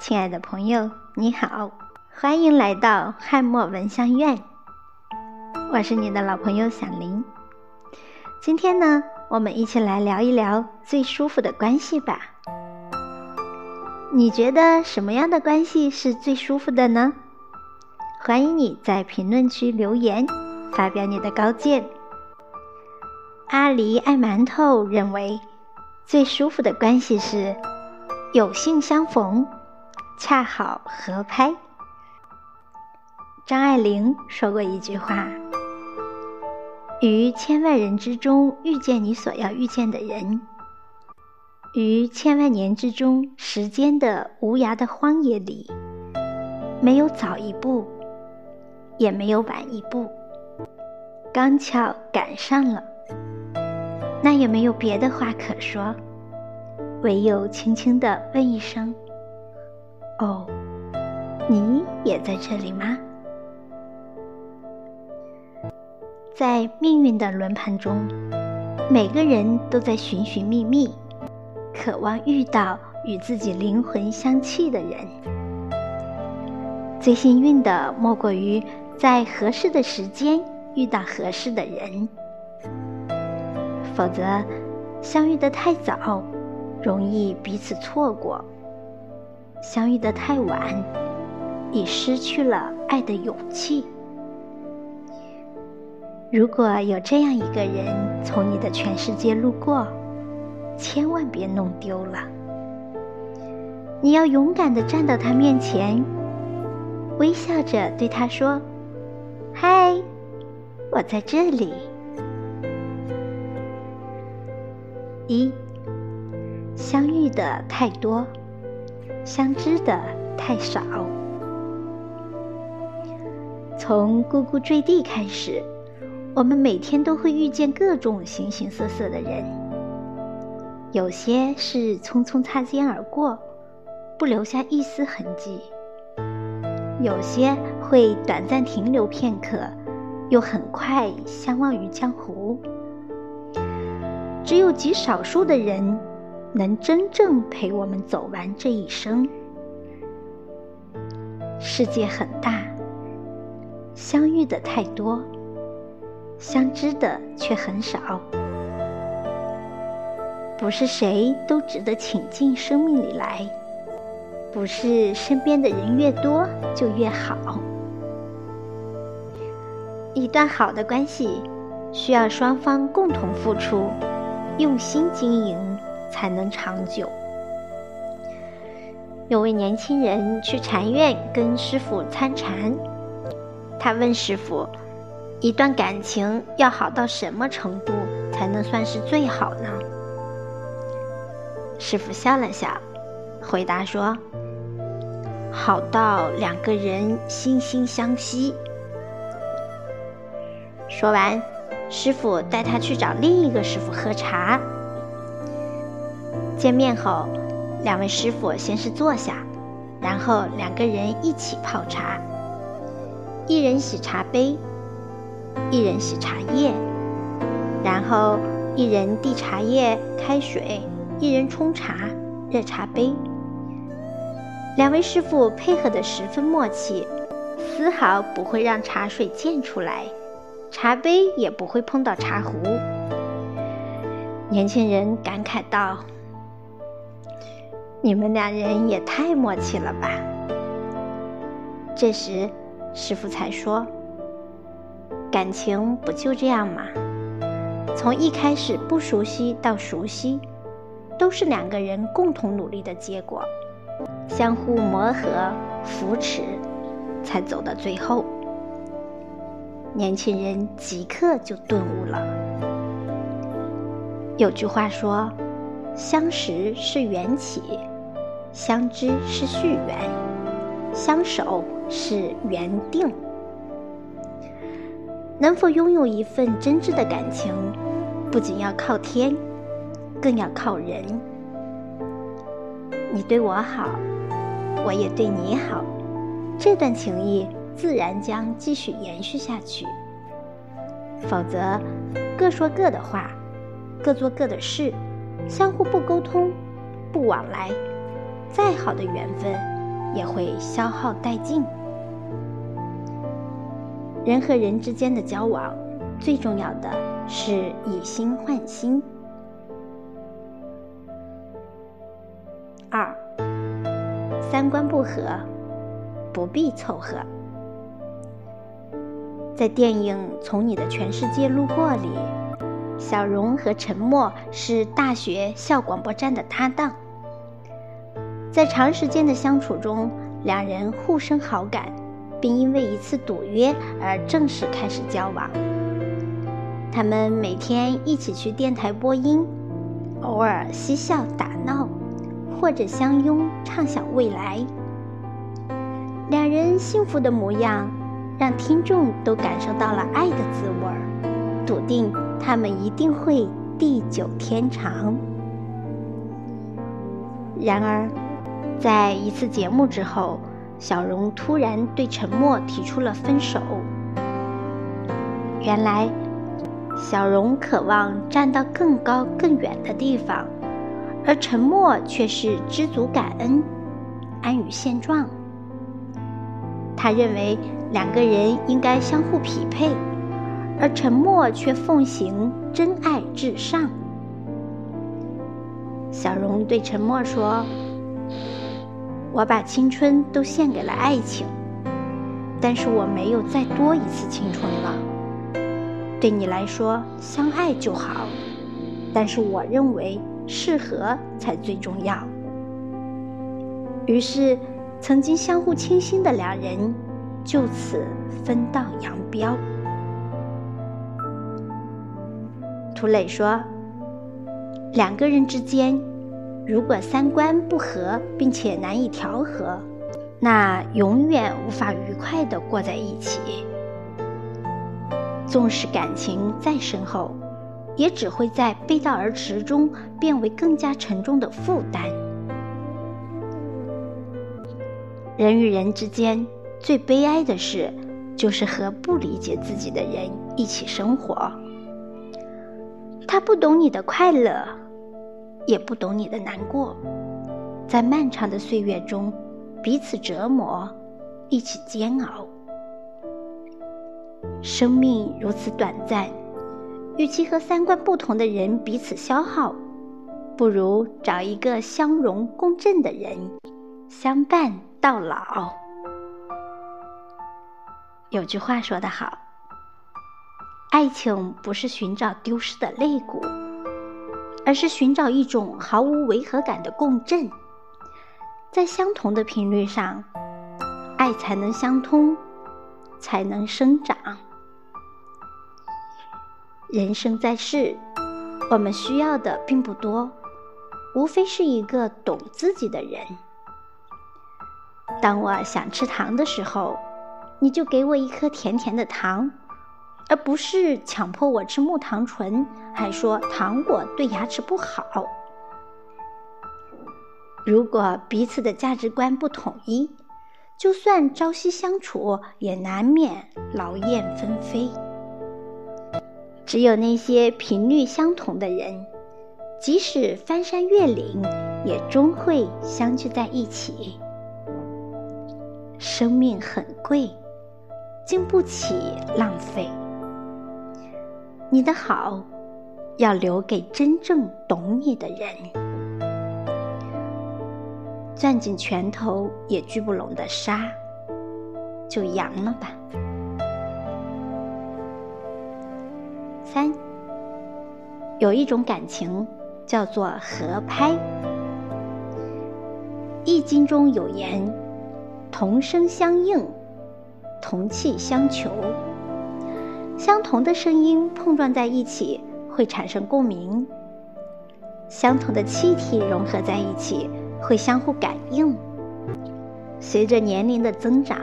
亲爱的朋友，你好，欢迎来到汉墨闻香院。我是你的老朋友小林。今天呢，我们一起来聊一聊最舒服的关系吧。你觉得什么样的关系是最舒服的呢？欢迎你在评论区留言，发表你的高见。阿狸爱馒头认为，最舒服的关系是。有幸相逢，恰好合拍。张爱玲说过一句话：“于千万人之中遇见你所要遇见的人，于千万年之中时间的无涯的荒野里，没有早一步，也没有晚一步，刚巧赶上了，那也没有别的话可说。”唯有轻轻地问一声：“哦，你也在这里吗？”在命运的轮盘中，每个人都在寻寻觅觅，渴望遇到与自己灵魂相契的人。最幸运的莫过于在合适的时间遇到合适的人，否则相遇的太早。容易彼此错过，相遇的太晚，已失去了爱的勇气。如果有这样一个人从你的全世界路过，千万别弄丢了。你要勇敢的站到他面前，微笑着对他说：“嗨，我在这里。”一。相遇的太多，相知的太少。从呱呱坠地开始，我们每天都会遇见各种形形色色的人。有些是匆匆擦肩而过，不留下一丝痕迹；有些会短暂停留片刻，又很快相忘于江湖。只有极少数的人。能真正陪我们走完这一生。世界很大，相遇的太多，相知的却很少。不是谁都值得请进生命里来，不是身边的人越多就越好。一段好的关系，需要双方共同付出，用心经营。才能长久。有位年轻人去禅院跟师傅参禅，他问师傅：“一段感情要好到什么程度才能算是最好呢？”师傅笑了笑，回答说：“好到两个人惺惺相惜。”说完，师傅带他去找另一个师傅喝茶。见面后，两位师傅先是坐下，然后两个人一起泡茶。一人洗茶杯，一人洗茶叶，然后一人递茶叶、开水，一人冲茶、热茶杯。两位师傅配合的十分默契，丝毫不会让茶水溅出来，茶杯也不会碰到茶壶。年轻人感慨道。你们两人也太默契了吧！这时，师傅才说：“感情不就这样吗？从一开始不熟悉到熟悉，都是两个人共同努力的结果，相互磨合、扶持，才走到最后。”年轻人即刻就顿悟了。有句话说：“相识是缘起。”相知是续缘，相守是缘定。能否拥有一份真挚的感情，不仅要靠天，更要靠人。你对我好，我也对你好，这段情谊自然将继续延续下去。否则，各说各的话，各做各的事，相互不沟通，不往来。再好的缘分也会消耗殆尽。人和人之间的交往，最重要的是以心换心。二，三观不合，不必凑合。在电影《从你的全世界路过》里，小荣和陈默是大学校广播站的搭档。在长时间的相处中，两人互生好感，并因为一次赌约而正式开始交往。他们每天一起去电台播音，偶尔嬉笑打闹。或者相拥畅想未来，两人幸福的模样，让听众都感受到了爱的滋味儿，笃定他们一定会地久天长。然而，在一次节目之后，小荣突然对陈默提出了分手。原来，小荣渴望站到更高更远的地方。而沉默却是知足感恩，安于现状。他认为两个人应该相互匹配，而沉默却奉行真爱至上。小荣对沉默说：“我把青春都献给了爱情，但是我没有再多一次青春了。对你来说，相爱就好，但是我认为。”适合才最重要。于是，曾经相互倾心的两人就此分道扬镳。涂磊说：“两个人之间，如果三观不合，并且难以调和，那永远无法愉快的过在一起。纵使感情再深厚。”也只会在背道而驰中变为更加沉重的负担。人与人之间最悲哀的事，就是和不理解自己的人一起生活。他不懂你的快乐，也不懂你的难过，在漫长的岁月中，彼此折磨，一起煎熬。生命如此短暂。与其和三观不同的人彼此消耗，不如找一个相容共振的人，相伴到老。有句话说得好：“爱情不是寻找丢失的肋骨，而是寻找一种毫无违和感的共振，在相同的频率上，爱才能相通，才能生长。”人生在世，我们需要的并不多，无非是一个懂自己的人。当我想吃糖的时候，你就给我一颗甜甜的糖，而不是强迫我吃木糖醇，还说糖果对牙齿不好。如果彼此的价值观不统一，就算朝夕相处，也难免劳燕分飞。只有那些频率相同的人，即使翻山越岭，也终会相聚在一起。生命很贵，经不起浪费。你的好，要留给真正懂你的人。攥紧拳头也聚不拢的沙，就扬了吧。三，有一种感情叫做合拍。《易经》中有言：“同声相应，同气相求。”相同的声音碰撞在一起会产生共鸣，相同的气体融合在一起会相互感应。随着年龄的增长，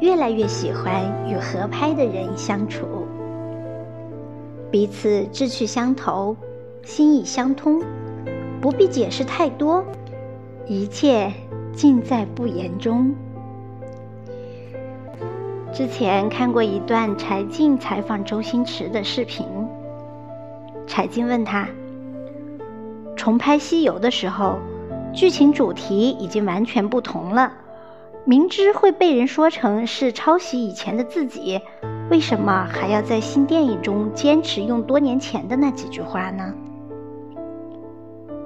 越来越喜欢与合拍的人相处。彼此志趣相投，心意相通，不必解释太多，一切尽在不言中。之前看过一段柴静采访周星驰的视频，柴静问他：重拍《西游》的时候，剧情主题已经完全不同了。明知会被人说成是抄袭以前的自己，为什么还要在新电影中坚持用多年前的那几句话呢？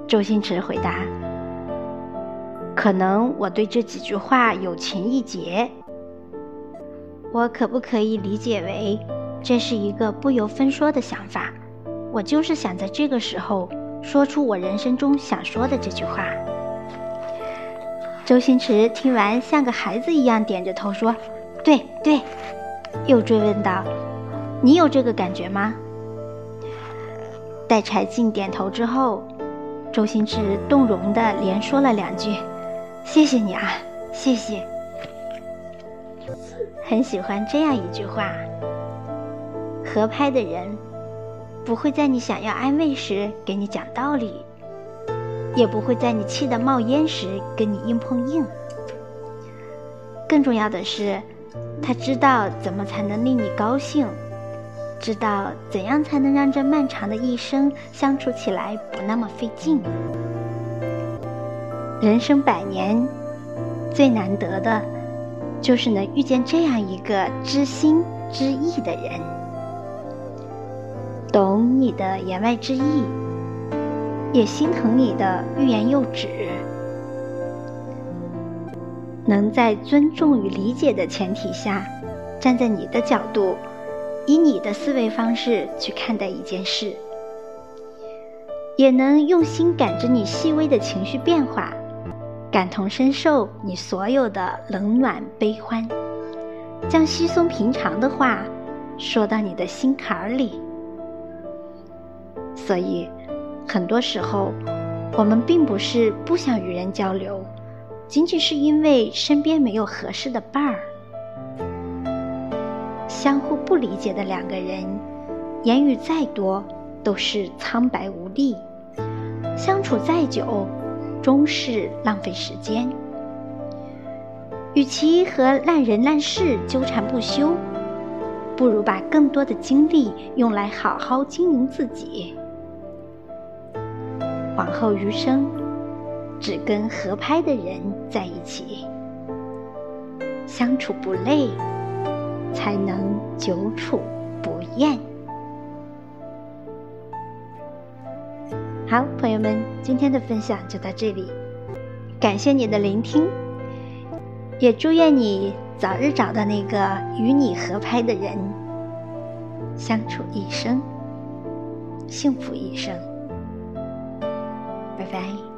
周星驰回答：“可能我对这几句话有情意结。我可不可以理解为，这是一个不由分说的想法？我就是想在这个时候说出我人生中想说的这句话。”周星驰听完，像个孩子一样点着头说：“对对。”又追问道：“你有这个感觉吗？”待柴静点头之后。周星驰动容的连说了两句：“谢谢你啊，谢谢。”很喜欢这样一句话：“合拍的人，不会在你想要安慰时给你讲道理，也不会在你气得冒烟时跟你硬碰硬。更重要的是，他知道怎么才能令你高兴。”知道怎样才能让这漫长的一生相处起来不那么费劲。人生百年，最难得的，就是能遇见这样一个知心知意的人，懂你的言外之意，也心疼你的欲言又止，能在尊重与理解的前提下，站在你的角度。以你的思维方式去看待一件事，也能用心感知你细微的情绪变化，感同身受你所有的冷暖悲欢，将稀松平常的话说到你的心坎儿里。所以，很多时候我们并不是不想与人交流，仅仅是因为身边没有合适的伴儿。相互不理解的两个人，言语再多都是苍白无力；相处再久，终是浪费时间。与其和烂人烂事纠缠不休，不如把更多的精力用来好好经营自己。往后余生，只跟合拍的人在一起，相处不累。才能久处不厌。好，朋友们，今天的分享就到这里，感谢你的聆听，也祝愿你早日找到那个与你合拍的人，相处一生，幸福一生。拜拜。